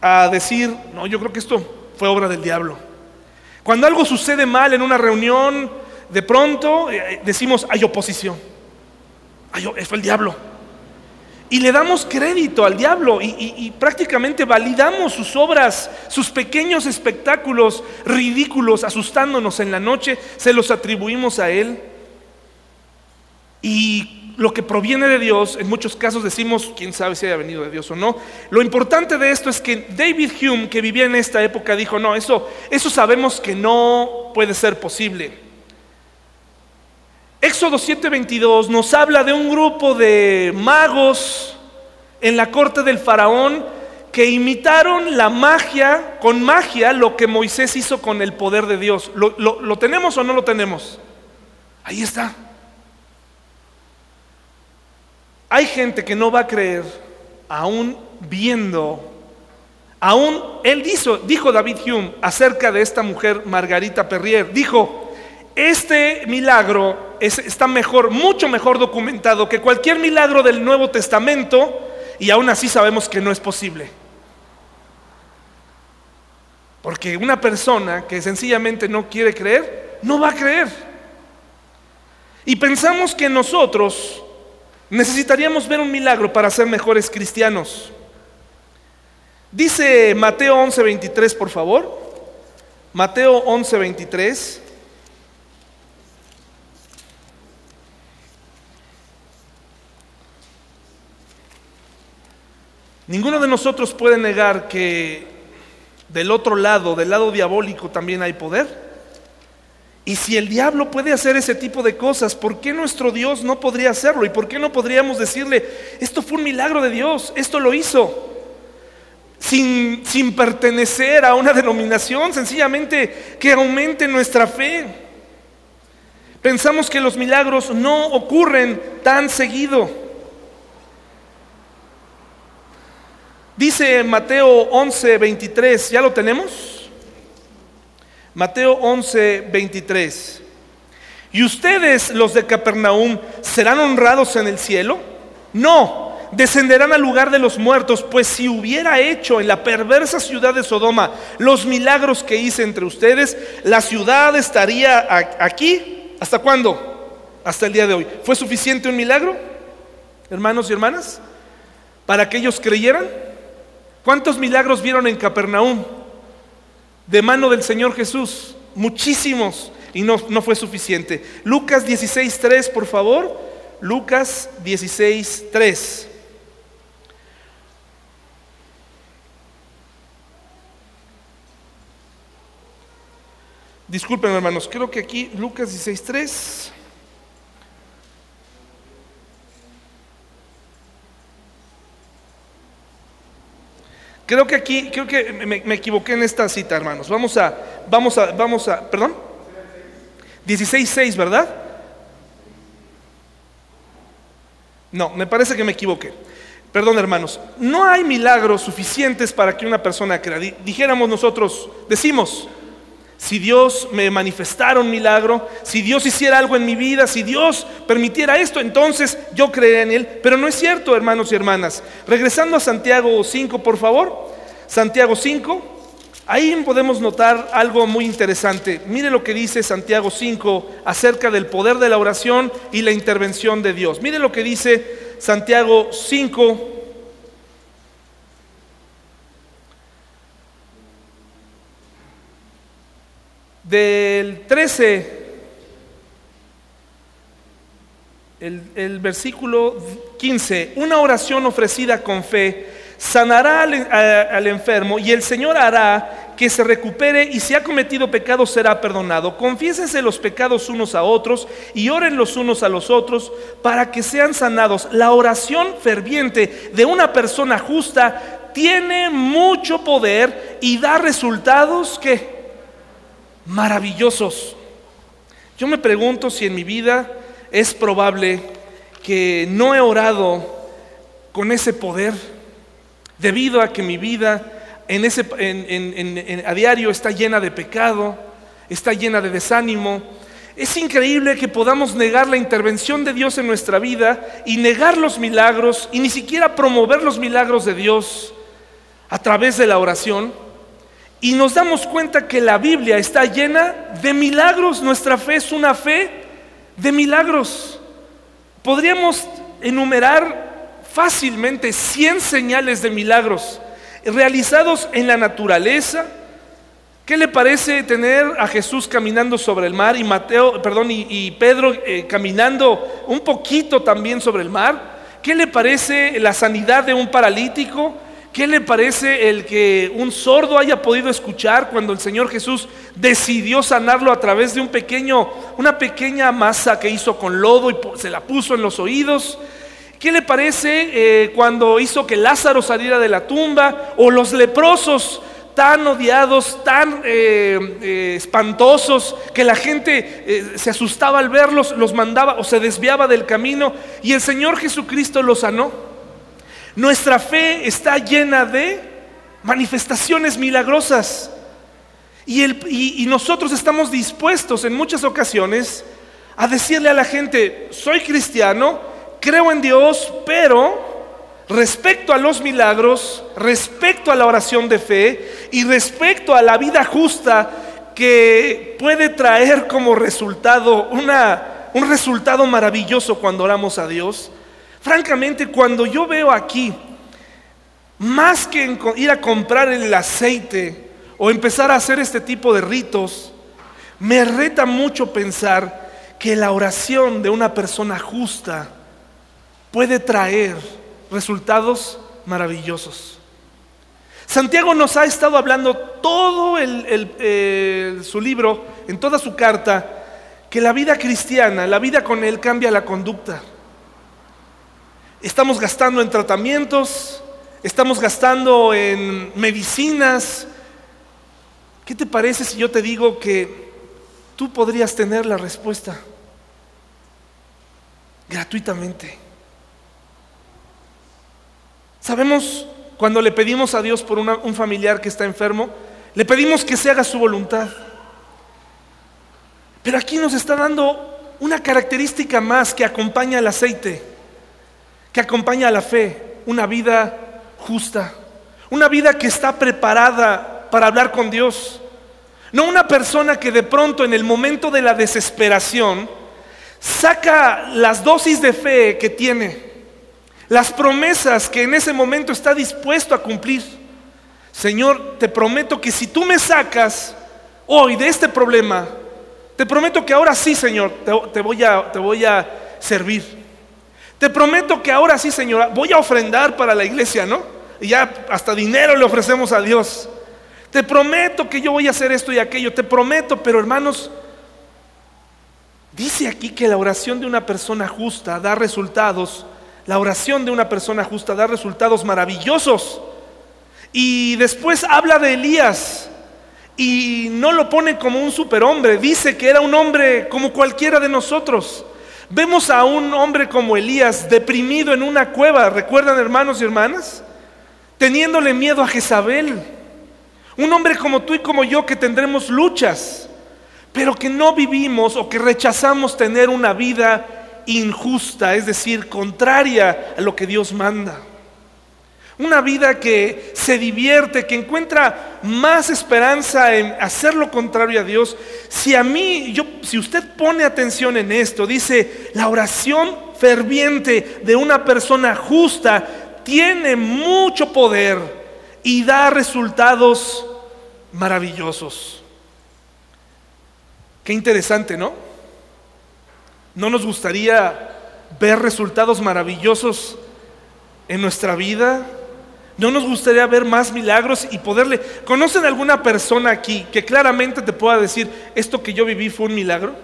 a decir, no, yo creo que esto fue obra del diablo. Cuando algo sucede mal en una reunión, de pronto eh, decimos, hay oposición. Ay, fue el diablo. Y le damos crédito al diablo y, y, prácticamente validamos sus obras, sus pequeños espectáculos ridículos, asustándonos en la noche, se los atribuimos a él. Y lo que proviene de Dios, en muchos casos decimos, quién sabe si haya venido de Dios o no. Lo importante de esto es que David Hume, que vivía en esta época, dijo, no, eso, eso sabemos que no puede ser posible. Éxodo 7:22 nos habla de un grupo de magos en la corte del faraón que imitaron la magia, con magia, lo que Moisés hizo con el poder de Dios. lo tenemos o no lo tenemos? Ahí está. Hay gente que no va a creer aún viendo, aún él dijo, David Hume acerca de esta mujer Margarita Perrier, dijo, este milagro está mejor, mucho mejor documentado que cualquier milagro del Nuevo Testamento y aún así sabemos que no es posible. Porque una persona que sencillamente no quiere creer, no va a creer. Y pensamos que nosotros Necesitaríamos ver un milagro para ser mejores cristianos. Dice Mateo 11:23, por favor. Mateo 11:23. Ninguno de nosotros puede negar que del otro lado, del lado diabólico, también hay poder. Y si el diablo puede hacer ese tipo de cosas, ¿por qué nuestro Dios no podría hacerlo? ¿Y por qué no podríamos decirle, esto fue un milagro de Dios, esto lo hizo? Sin, sin pertenecer a una denominación, sencillamente que aumente nuestra fe. Pensamos que los milagros no ocurren tan seguido. Dice Mateo 11, 23, ¿ya lo tenemos? Mateo 11, 23. ¿Y ustedes, los de Capernaum, serán honrados en el cielo? No, descenderán al lugar de los muertos, pues si hubiera hecho en la perversa ciudad de Sodoma los milagros que hice entre ustedes, la ciudad estaría aquí. ¿Hasta cuándo? Hasta el día de hoy. ¿Fue suficiente un milagro, hermanos y hermanas, para que ellos creyeran? ¿Cuántos milagros vieron en Capernaum? De mano del Señor Jesús, muchísimos, y no, no fue suficiente. Lucas 16.3, por favor. Lucas 16.3. Disculpen hermanos, creo que aquí Lucas 16.3. Creo que aquí, creo que me, equivoqué en esta cita, hermanos. Vamos a, vamos a, vamos a, perdón. 16.6, ¿verdad? No, me parece que me equivoqué. Perdón, hermanos. No hay milagros suficientes para que una persona crea. Dijéramos nosotros, decimos, si Dios me manifestara un milagro, si Dios hiciera algo en mi vida, si Dios permitiera esto, entonces yo creería en Él. Pero no es cierto, hermanos y hermanas. Regresando a Santiago 5, por favor. Santiago 5. Ahí podemos notar algo muy interesante. Mire lo que dice Santiago 5 acerca del poder de la oración y la intervención de Dios. Mire lo que dice Santiago 5. Del 13, el, el versículo 15, una oración ofrecida con fe sanará al, enfermo y el Señor hará que se recupere y si ha cometido pecado será perdonado. Confiésense los pecados unos a otros y oren los unos a los otros para que sean sanados. La oración ferviente de una persona justa tiene mucho poder y da resultados que maravillosos. Yo me pregunto si en mi vida es probable que no he orado con ese poder debido a que mi vida a diario está llena de pecado, está llena de desánimo. Es increíble que podamos negar la intervención de Dios en nuestra vida y negar los milagros y ni siquiera promover los milagros de Dios a través de la oración. Y nos damos cuenta que la Biblia está llena de milagros. Nuestra fe es una fe de milagros. Podríamos enumerar fácilmente 100 señales de milagros realizados en la naturaleza. ¿Qué le parece tener a Jesús caminando sobre el mar y Mateo, perdón, y, Pedro eh, caminando un poquito también sobre el mar? ¿Qué le parece la sanidad de un paralítico? ¿Qué le parece el que un sordo haya podido escuchar cuando el Señor Jesús decidió sanarlo a través de un pequeño, una pequeña masa que hizo con lodo y se la puso en los oídos? ¿Qué le parece eh, cuando hizo que Lázaro saliera de la tumba? O los leprosos tan odiados, tan eh, eh, espantosos, que la gente se asustaba al verlos, los mandaba o se desviaba del camino y el Señor Jesucristo los sanó. Nuestra fe está llena de manifestaciones milagrosas y, nosotros estamos dispuestos en muchas ocasiones a decirle a la gente, soy cristiano, creo en Dios, pero respecto a los milagros, respecto a la oración de fe y respecto a la vida justa que puede traer como resultado una, un resultado maravilloso cuando oramos a Dios. Francamente, cuando yo veo aquí, más que ir a comprar el aceite o empezar a hacer este tipo de ritos, me reta mucho pensar que la oración de una persona justa, puede traer resultados maravillosos. Santiago nos ha estado hablando todo su libro, en toda su carta, que la vida cristiana, la vida con Él cambia la conducta. Estamos gastando en tratamientos, estamos gastando en medicinas. ¿Qué te parece si yo te digo que tú podrías tener la respuesta gratuitamente? Sabemos cuando le pedimos a Dios por un familiar que está enfermo, le pedimos que se haga su voluntad. Pero aquí nos está dando una característica más que acompaña al aceite, que acompaña a la fe, una vida justa, una vida que está preparada para hablar con Dios. No una persona que de pronto en el momento de la desesperación saca las dosis de fe que tiene las promesas que en ese momento está dispuesto a cumplir. Señor, te prometo que si tú me sacas hoy de este problema, te prometo que ahora sí, Señor, te, voy, a, te voy a servir. Te prometo que ahora sí, Señor, voy a ofrendar para la iglesia, ¿no? Y ya hasta dinero le ofrecemos a Dios. Te prometo que yo voy a hacer esto y aquello, te prometo, pero hermanos, dice aquí que la oración de una persona justa da resultados la oración de una persona justa da resultados maravillosos. Y después habla de Elías y no lo pone como un superhombre, dice que era un hombre como cualquiera de nosotros. Vemos a un hombre como Elías deprimido en una cueva, ¿recuerdan hermanos y hermanas? Teniéndole miedo a Jezabel. Un hombre como tú y como yo que tendremos luchas, pero que no vivimos o que rechazamos tener una vida injusta, es decir, contraria a lo que Dios manda. Una vida que se divierte, que encuentra más esperanza en hacer lo contrario a Dios. Si a mí, yo, si usted pone atención en esto, dice, la oración ferviente de una persona justa tiene mucho poder y da resultados maravillosos. Qué interesante, ¿no? ¿No nos gustaría ver resultados maravillosos en nuestra vida? ¿No nos gustaría ver más milagros y poderle... ¿Conocen alguna persona aquí que claramente te pueda decir, esto que yo viví fue un milagro?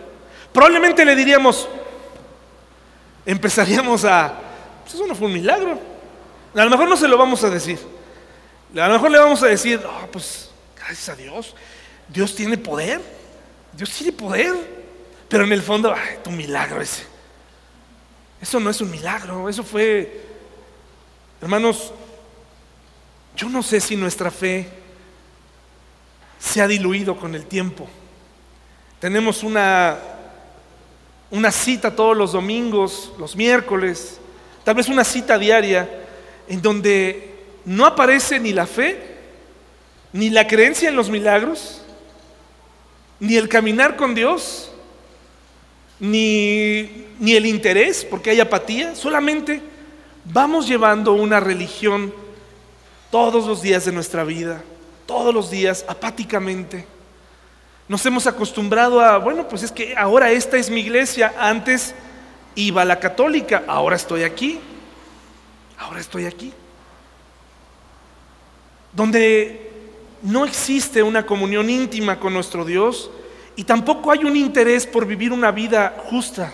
Probablemente le diríamos, empezaríamos a, pues eso no fue un milagro. A lo mejor no se lo vamos a decir. A lo mejor le vamos a decir, oh, pues gracias a Dios, Dios tiene poder, Dios tiene poder, pero en el fondo, ay, tu milagro ese. Eso no es un milagro, eso fue, hermanos, yo no sé si nuestra fe se ha diluido con el tiempo. Tenemos una, una cita todos los domingos, los miércoles, tal vez una cita diaria, en donde no aparece ni la fe, ni la creencia en los milagros, ni el caminar con Dios, ni, ni el interés, porque hay apatía, solamente vamos llevando una religión todos los días de nuestra vida, todos los días, apáticamente. Nos hemos acostumbrado a, bueno, pues es que ahora esta es mi iglesia, antes iba la católica, ahora estoy aquí, ahora estoy aquí. Donde no existe una comunión íntima con nuestro Dios y tampoco hay un interés por vivir una vida justa,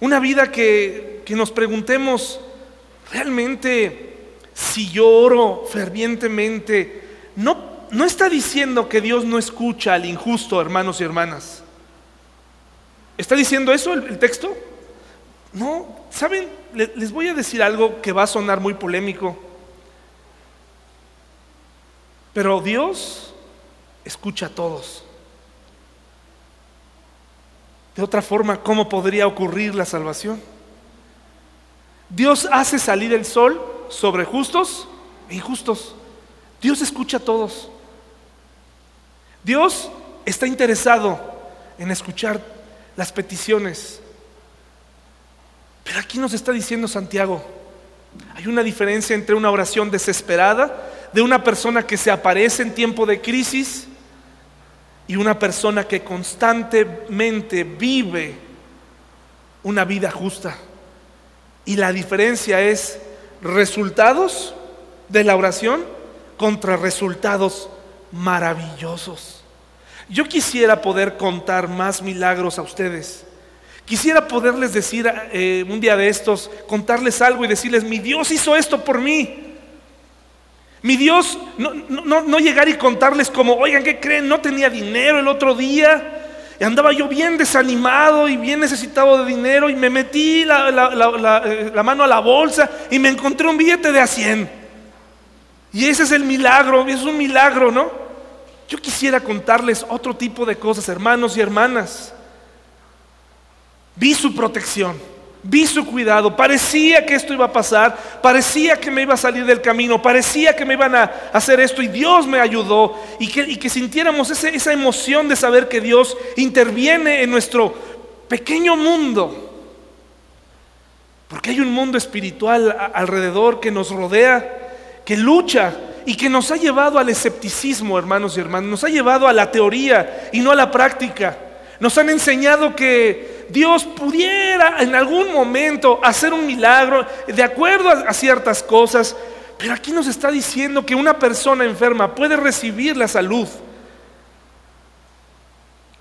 una vida que, que nos preguntemos, ¿realmente si yo oro fervientemente, no, no está diciendo que Dios no escucha al injusto, hermanos y hermanas. ¿Está diciendo eso el, texto? No, ¿saben? Les voy a decir algo que va a sonar muy polémico. Pero Dios escucha a todos. De otra forma, ¿cómo podría ocurrir la salvación? Dios hace salir el sol sobre justos e injustos. Dios escucha a todos. Dios está interesado en escuchar las peticiones. Pero aquí nos está diciendo Santiago, hay una diferencia entre una oración desesperada de una persona que se aparece en tiempo de crisis y una persona que constantemente vive una vida justa. Y la diferencia es resultados de la oración contra resultados maravillosos. Yo quisiera poder contar más milagros a ustedes. Quisiera poderles decir eh, un día de estos, contarles algo y decirles, mi Dios hizo esto por mí. Mi Dios, no, no llegar y contarles como, oigan, ¿qué creen? No tenía dinero el otro día andaba yo bien desanimado y bien necesitado de dinero y me metí la, la, mano a la bolsa y me encontré un billete de a 100. Y ese es el milagro, es un milagro, ¿no? Yo quisiera contarles otro tipo de cosas, hermanos y hermanas. Vi su protección. Vi su cuidado, parecía que esto iba a pasar, parecía que me iba a salir del camino, parecía que me iban a hacer esto y Dios me ayudó. Y que, sintiéramos esa emoción de saber que Dios interviene en nuestro pequeño mundo. Porque hay un mundo espiritual alrededor que nos rodea, que lucha y que nos ha llevado al escepticismo, hermanos y hermanas, nos ha llevado a la teoría y no a la práctica. Nos han enseñado que Dios pudiera en algún momento hacer un milagro de acuerdo a, ciertas cosas, pero aquí nos está diciendo que una persona enferma puede recibir la salud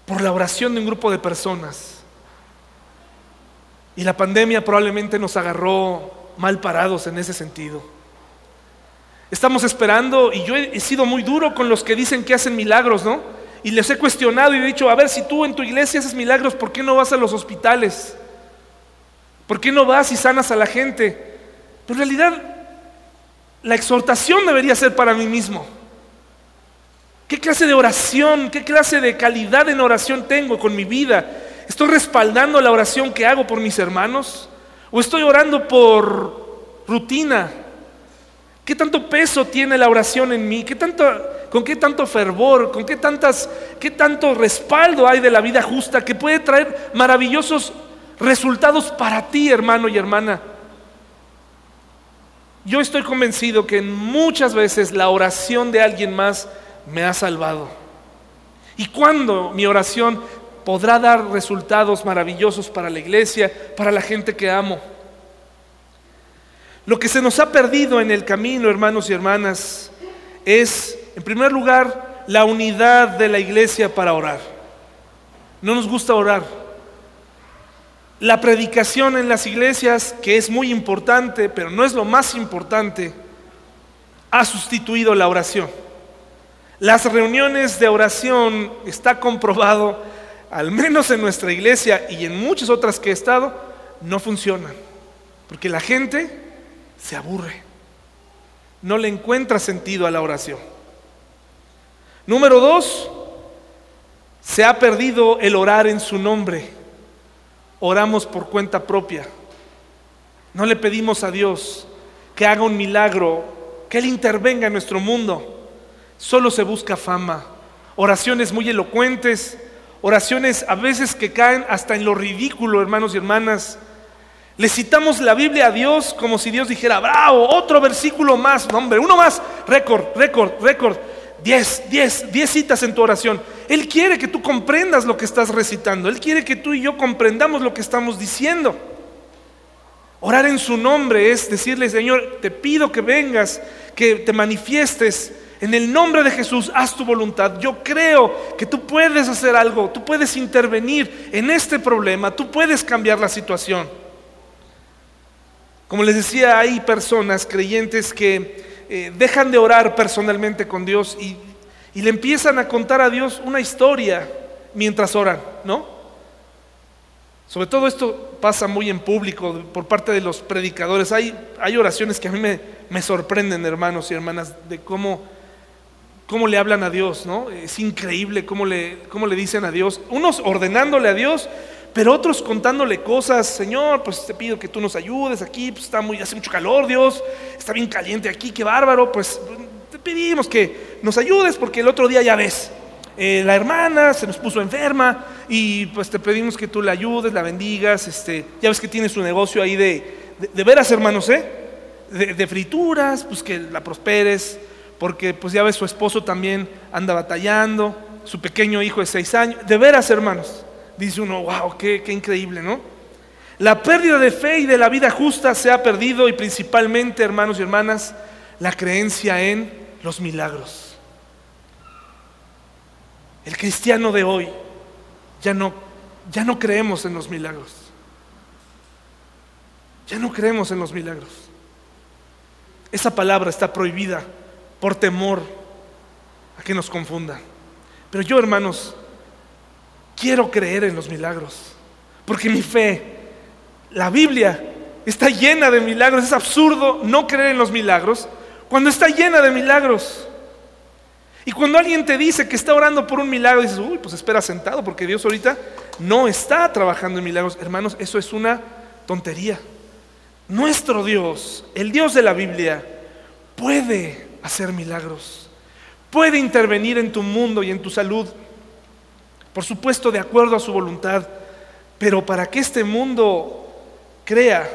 por la oración de un grupo de personas. Y la pandemia probablemente nos agarró mal parados en ese sentido. Estamos esperando, y yo he sido muy duro con los que dicen que hacen milagros, ¿no? Y les he cuestionado y he dicho, a ver, si tú en tu iglesia haces milagros, ¿por qué no vas a los hospitales? ¿Por qué no vas y sanas a la gente? Pero en realidad, la exhortación debería ser para mí mismo. ¿Qué clase de oración, qué clase de calidad en oración tengo con mi vida? ¿Estoy respaldando la oración que hago por mis hermanos? ¿O estoy orando por rutina? ¿Qué tanto peso tiene la oración en mí? ¿Qué tanto, ¿Con qué tanto fervor? ¿Con qué, tantas, qué tanto respaldo hay de la vida justa que puede traer maravillosos resultados para ti, hermano y hermana? Yo estoy convencido que muchas veces la oración de alguien más me ha salvado. ¿Y cuándo mi oración podrá dar resultados maravillosos para la iglesia, para la gente que amo? Lo que se nos ha perdido en el camino, hermanos y hermanas, es, en primer lugar, la unidad de la iglesia para orar. No nos gusta orar. La predicación en las iglesias, que es muy importante, pero no es lo más importante, ha sustituido la oración. Las reuniones de oración, está comprobado, al menos en nuestra iglesia y en muchas otras que he estado, no funcionan. Porque la gente se aburre. No le encuentra sentido a la oración. Número dos, se ha perdido el orar en su nombre. Oramos por cuenta propia. No le pedimos a Dios que haga un milagro, que Él intervenga en nuestro mundo. Solo se busca fama. Oraciones muy elocuentes, oraciones a veces que caen hasta en lo ridículo, hermanos y hermanas. Le citamos la Biblia a Dios como si Dios dijera, bravo, otro versículo más, hombre, uno más, récord, récord, récord. Diez, diez, diez citas en tu oración. Él quiere que tú comprendas lo que estás recitando. Él quiere que tú y yo comprendamos lo que estamos diciendo. Orar en su nombre es decirle, Señor, te pido que vengas, que te manifiestes. En el nombre de Jesús, haz tu voluntad. Yo creo que tú puedes hacer algo, tú puedes intervenir en este problema, tú puedes cambiar la situación. Como les decía, hay personas creyentes que eh, dejan de orar personalmente con Dios y, y, le empiezan a contar a Dios una historia mientras oran, ¿no? Sobre todo esto pasa muy en público por parte de los predicadores. Hay, hay oraciones que a mí me, me, sorprenden, hermanos y hermanas, de cómo, cómo le hablan a Dios, ¿no? Es increíble cómo le, cómo le dicen a Dios, unos ordenándole a Dios pero otros contándole cosas, Señor, pues te pido que tú nos ayudes aquí, pues está muy, hace mucho calor, Dios, está bien caliente aquí, qué bárbaro, pues te pedimos que nos ayudes porque el otro día ya ves, eh, la hermana se nos puso enferma y pues te pedimos que tú la ayudes, la bendigas, este, ya ves que tiene su negocio ahí de, de, veras hermanos, ¿eh? De, de, frituras, pues que la prosperes, porque pues ya ves su esposo también anda batallando, su pequeño hijo de seis años, de veras hermanos dice uno, wow, qué, increíble, ¿no? La pérdida de fe y de la vida justa se ha perdido y principalmente, hermanos y hermanas, la creencia en los milagros. El cristiano de hoy ya no, ya no creemos en los milagros. Ya no creemos en los milagros. Esa palabra está prohibida por temor a que nos confundan. Pero yo, hermanos, quiero creer en los milagros, porque mi fe, la Biblia, está llena de milagros. Es absurdo no creer en los milagros cuando está llena de milagros. Y cuando alguien te dice que está orando por un milagro, dices, uy, pues espera sentado, porque Dios ahorita no está trabajando en milagros. Hermanos, eso es una tontería. Nuestro Dios, el Dios de la Biblia, puede hacer milagros, puede intervenir en tu mundo y en tu salud por supuesto de acuerdo a su voluntad, pero para que este mundo crea,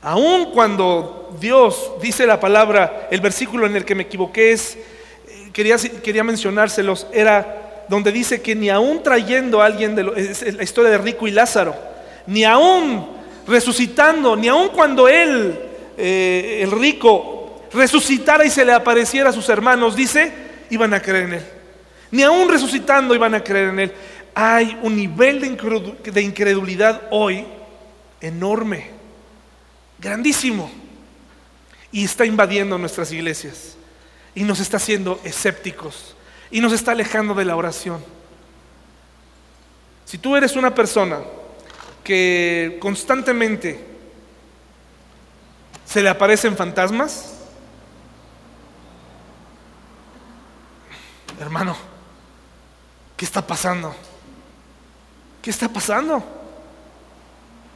aun cuando Dios dice la palabra, el versículo en el que me equivoqué es, eh, quería, quería mencionárselos, era donde dice que ni aún trayendo a alguien, de es la historia de Rico y Lázaro, ni aún resucitando, ni aún cuando él, eh, el rico, resucitara y se le apareciera a sus hermanos, dice, iban a creer en él. Ni aún resucitando iban a creer en Él. Hay un nivel de incredulidad hoy enorme, grandísimo, y está invadiendo nuestras iglesias, y nos está haciendo escépticos, y nos está alejando de la oración. Si tú eres una persona que constantemente se le aparecen fantasmas, hermano, ¿Qué está pasando? ¿Qué está pasando?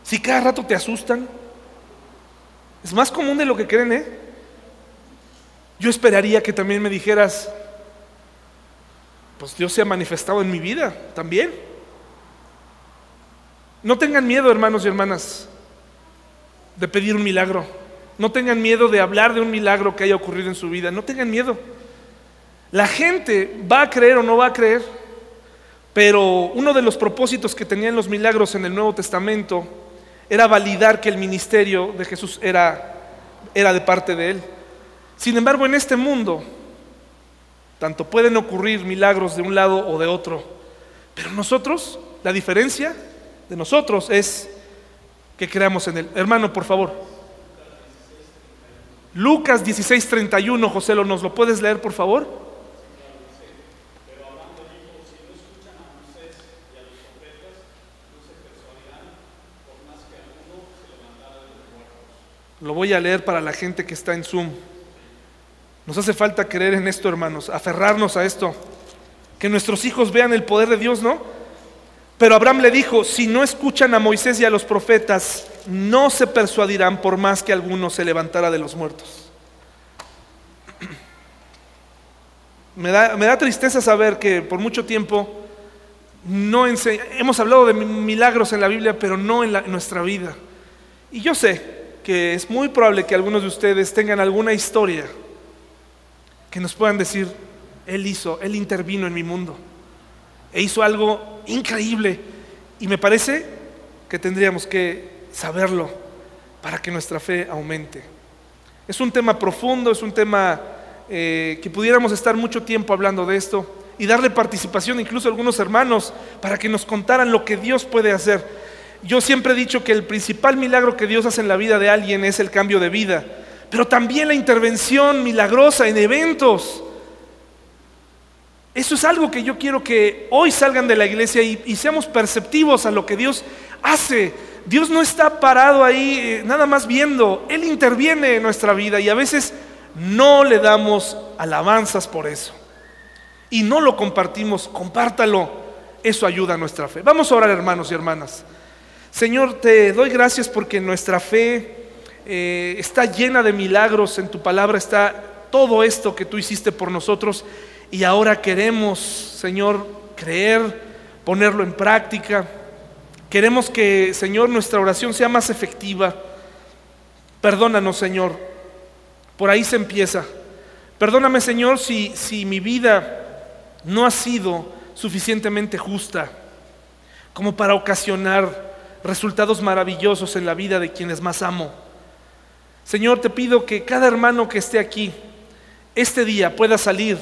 Si cada rato te asustan, es más común de lo que creen, ¿eh? Yo esperaría que también me dijeras, pues Dios se ha manifestado en mi vida también. No tengan miedo, hermanos y hermanas, de pedir un milagro. No tengan miedo de hablar de un milagro que haya ocurrido en su vida. No tengan miedo. La gente va a creer o no va a creer, pero uno de los propósitos que tenían los milagros en el Nuevo Testamento era validar que el ministerio de Jesús era, era de parte de Él. Sin embargo, en este mundo, tanto pueden ocurrir milagros de un lado o de otro, pero nosotros, la diferencia de nosotros es que creamos en Él. Hermano, por favor. Lucas 16:31, José, ¿nos lo puedes leer, por favor? Lo voy a leer para la gente que está en Zoom. Nos hace falta creer en esto, hermanos, aferrarnos a esto. Que nuestros hijos vean el poder de Dios, ¿no? Pero Abraham le dijo, si no escuchan a Moisés y a los profetas, no se persuadirán por más que alguno se levantara de los muertos. *clears throat* Me da, tristeza saber que por mucho tiempo no hemos hablado de milagros en la Biblia, pero no en, en nuestra vida. Y yo sé que es muy probable que algunos de ustedes tengan alguna historia que nos puedan decir, Él hizo, Él intervino en mi mundo, e hizo algo increíble. Y me parece que tendríamos que saberlo para que nuestra fe aumente. Es un tema profundo, es un tema eh, que pudiéramos estar mucho tiempo hablando de esto y darle participación incluso a algunos hermanos para que nos contaran lo que Dios puede hacer. Yo siempre he dicho que el principal milagro que Dios hace en la vida de alguien es el cambio de vida pero también la intervención milagrosa en eventos. Eso es algo que yo quiero que hoy salgan de la iglesia y, seamos perceptivos a lo que Dios hace. Dios no está parado ahí eh, nada más viendo, Él interviene en nuestra vida y a veces no le damos alabanzas por eso. Y no lo compartimos, compártalo, eso ayuda a nuestra fe. Vamos a orar hermanos y hermanas. Señor, te doy gracias porque nuestra fe eh, está llena de milagros, en tu palabra está todo esto que tú hiciste por nosotros y ahora queremos, Señor, creer, ponerlo en práctica. Queremos que, Señor, nuestra oración sea más efectiva. Perdónanos, Señor. Por ahí se empieza. Perdóname, Señor, si, si mi vida no ha sido suficientemente justa como para ocasionar resultados maravillosos en la vida de quienes más amo. Señor, te pido que cada hermano que esté aquí, este día pueda salir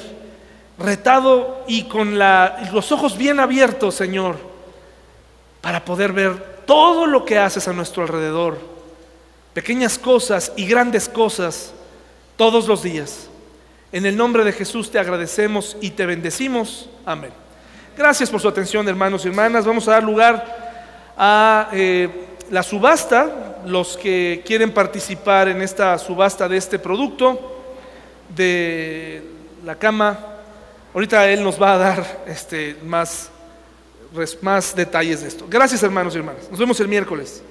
retado y con los ojos bien abiertos, Señor, para poder ver todo lo que haces a nuestro alrededor, pequeñas cosas y grandes cosas, todos los días. En el nombre de Jesús te agradecemos y te bendecimos. Amén. Gracias por su atención, hermanos y hermanas. Vamos a dar lugar a eh, la subasta los que quieren participar en esta subasta de este producto de la cama. Ahorita él nos va a dar este, más, más detalles de esto. Gracias hermanos y hermanas. Nos vemos el miércoles.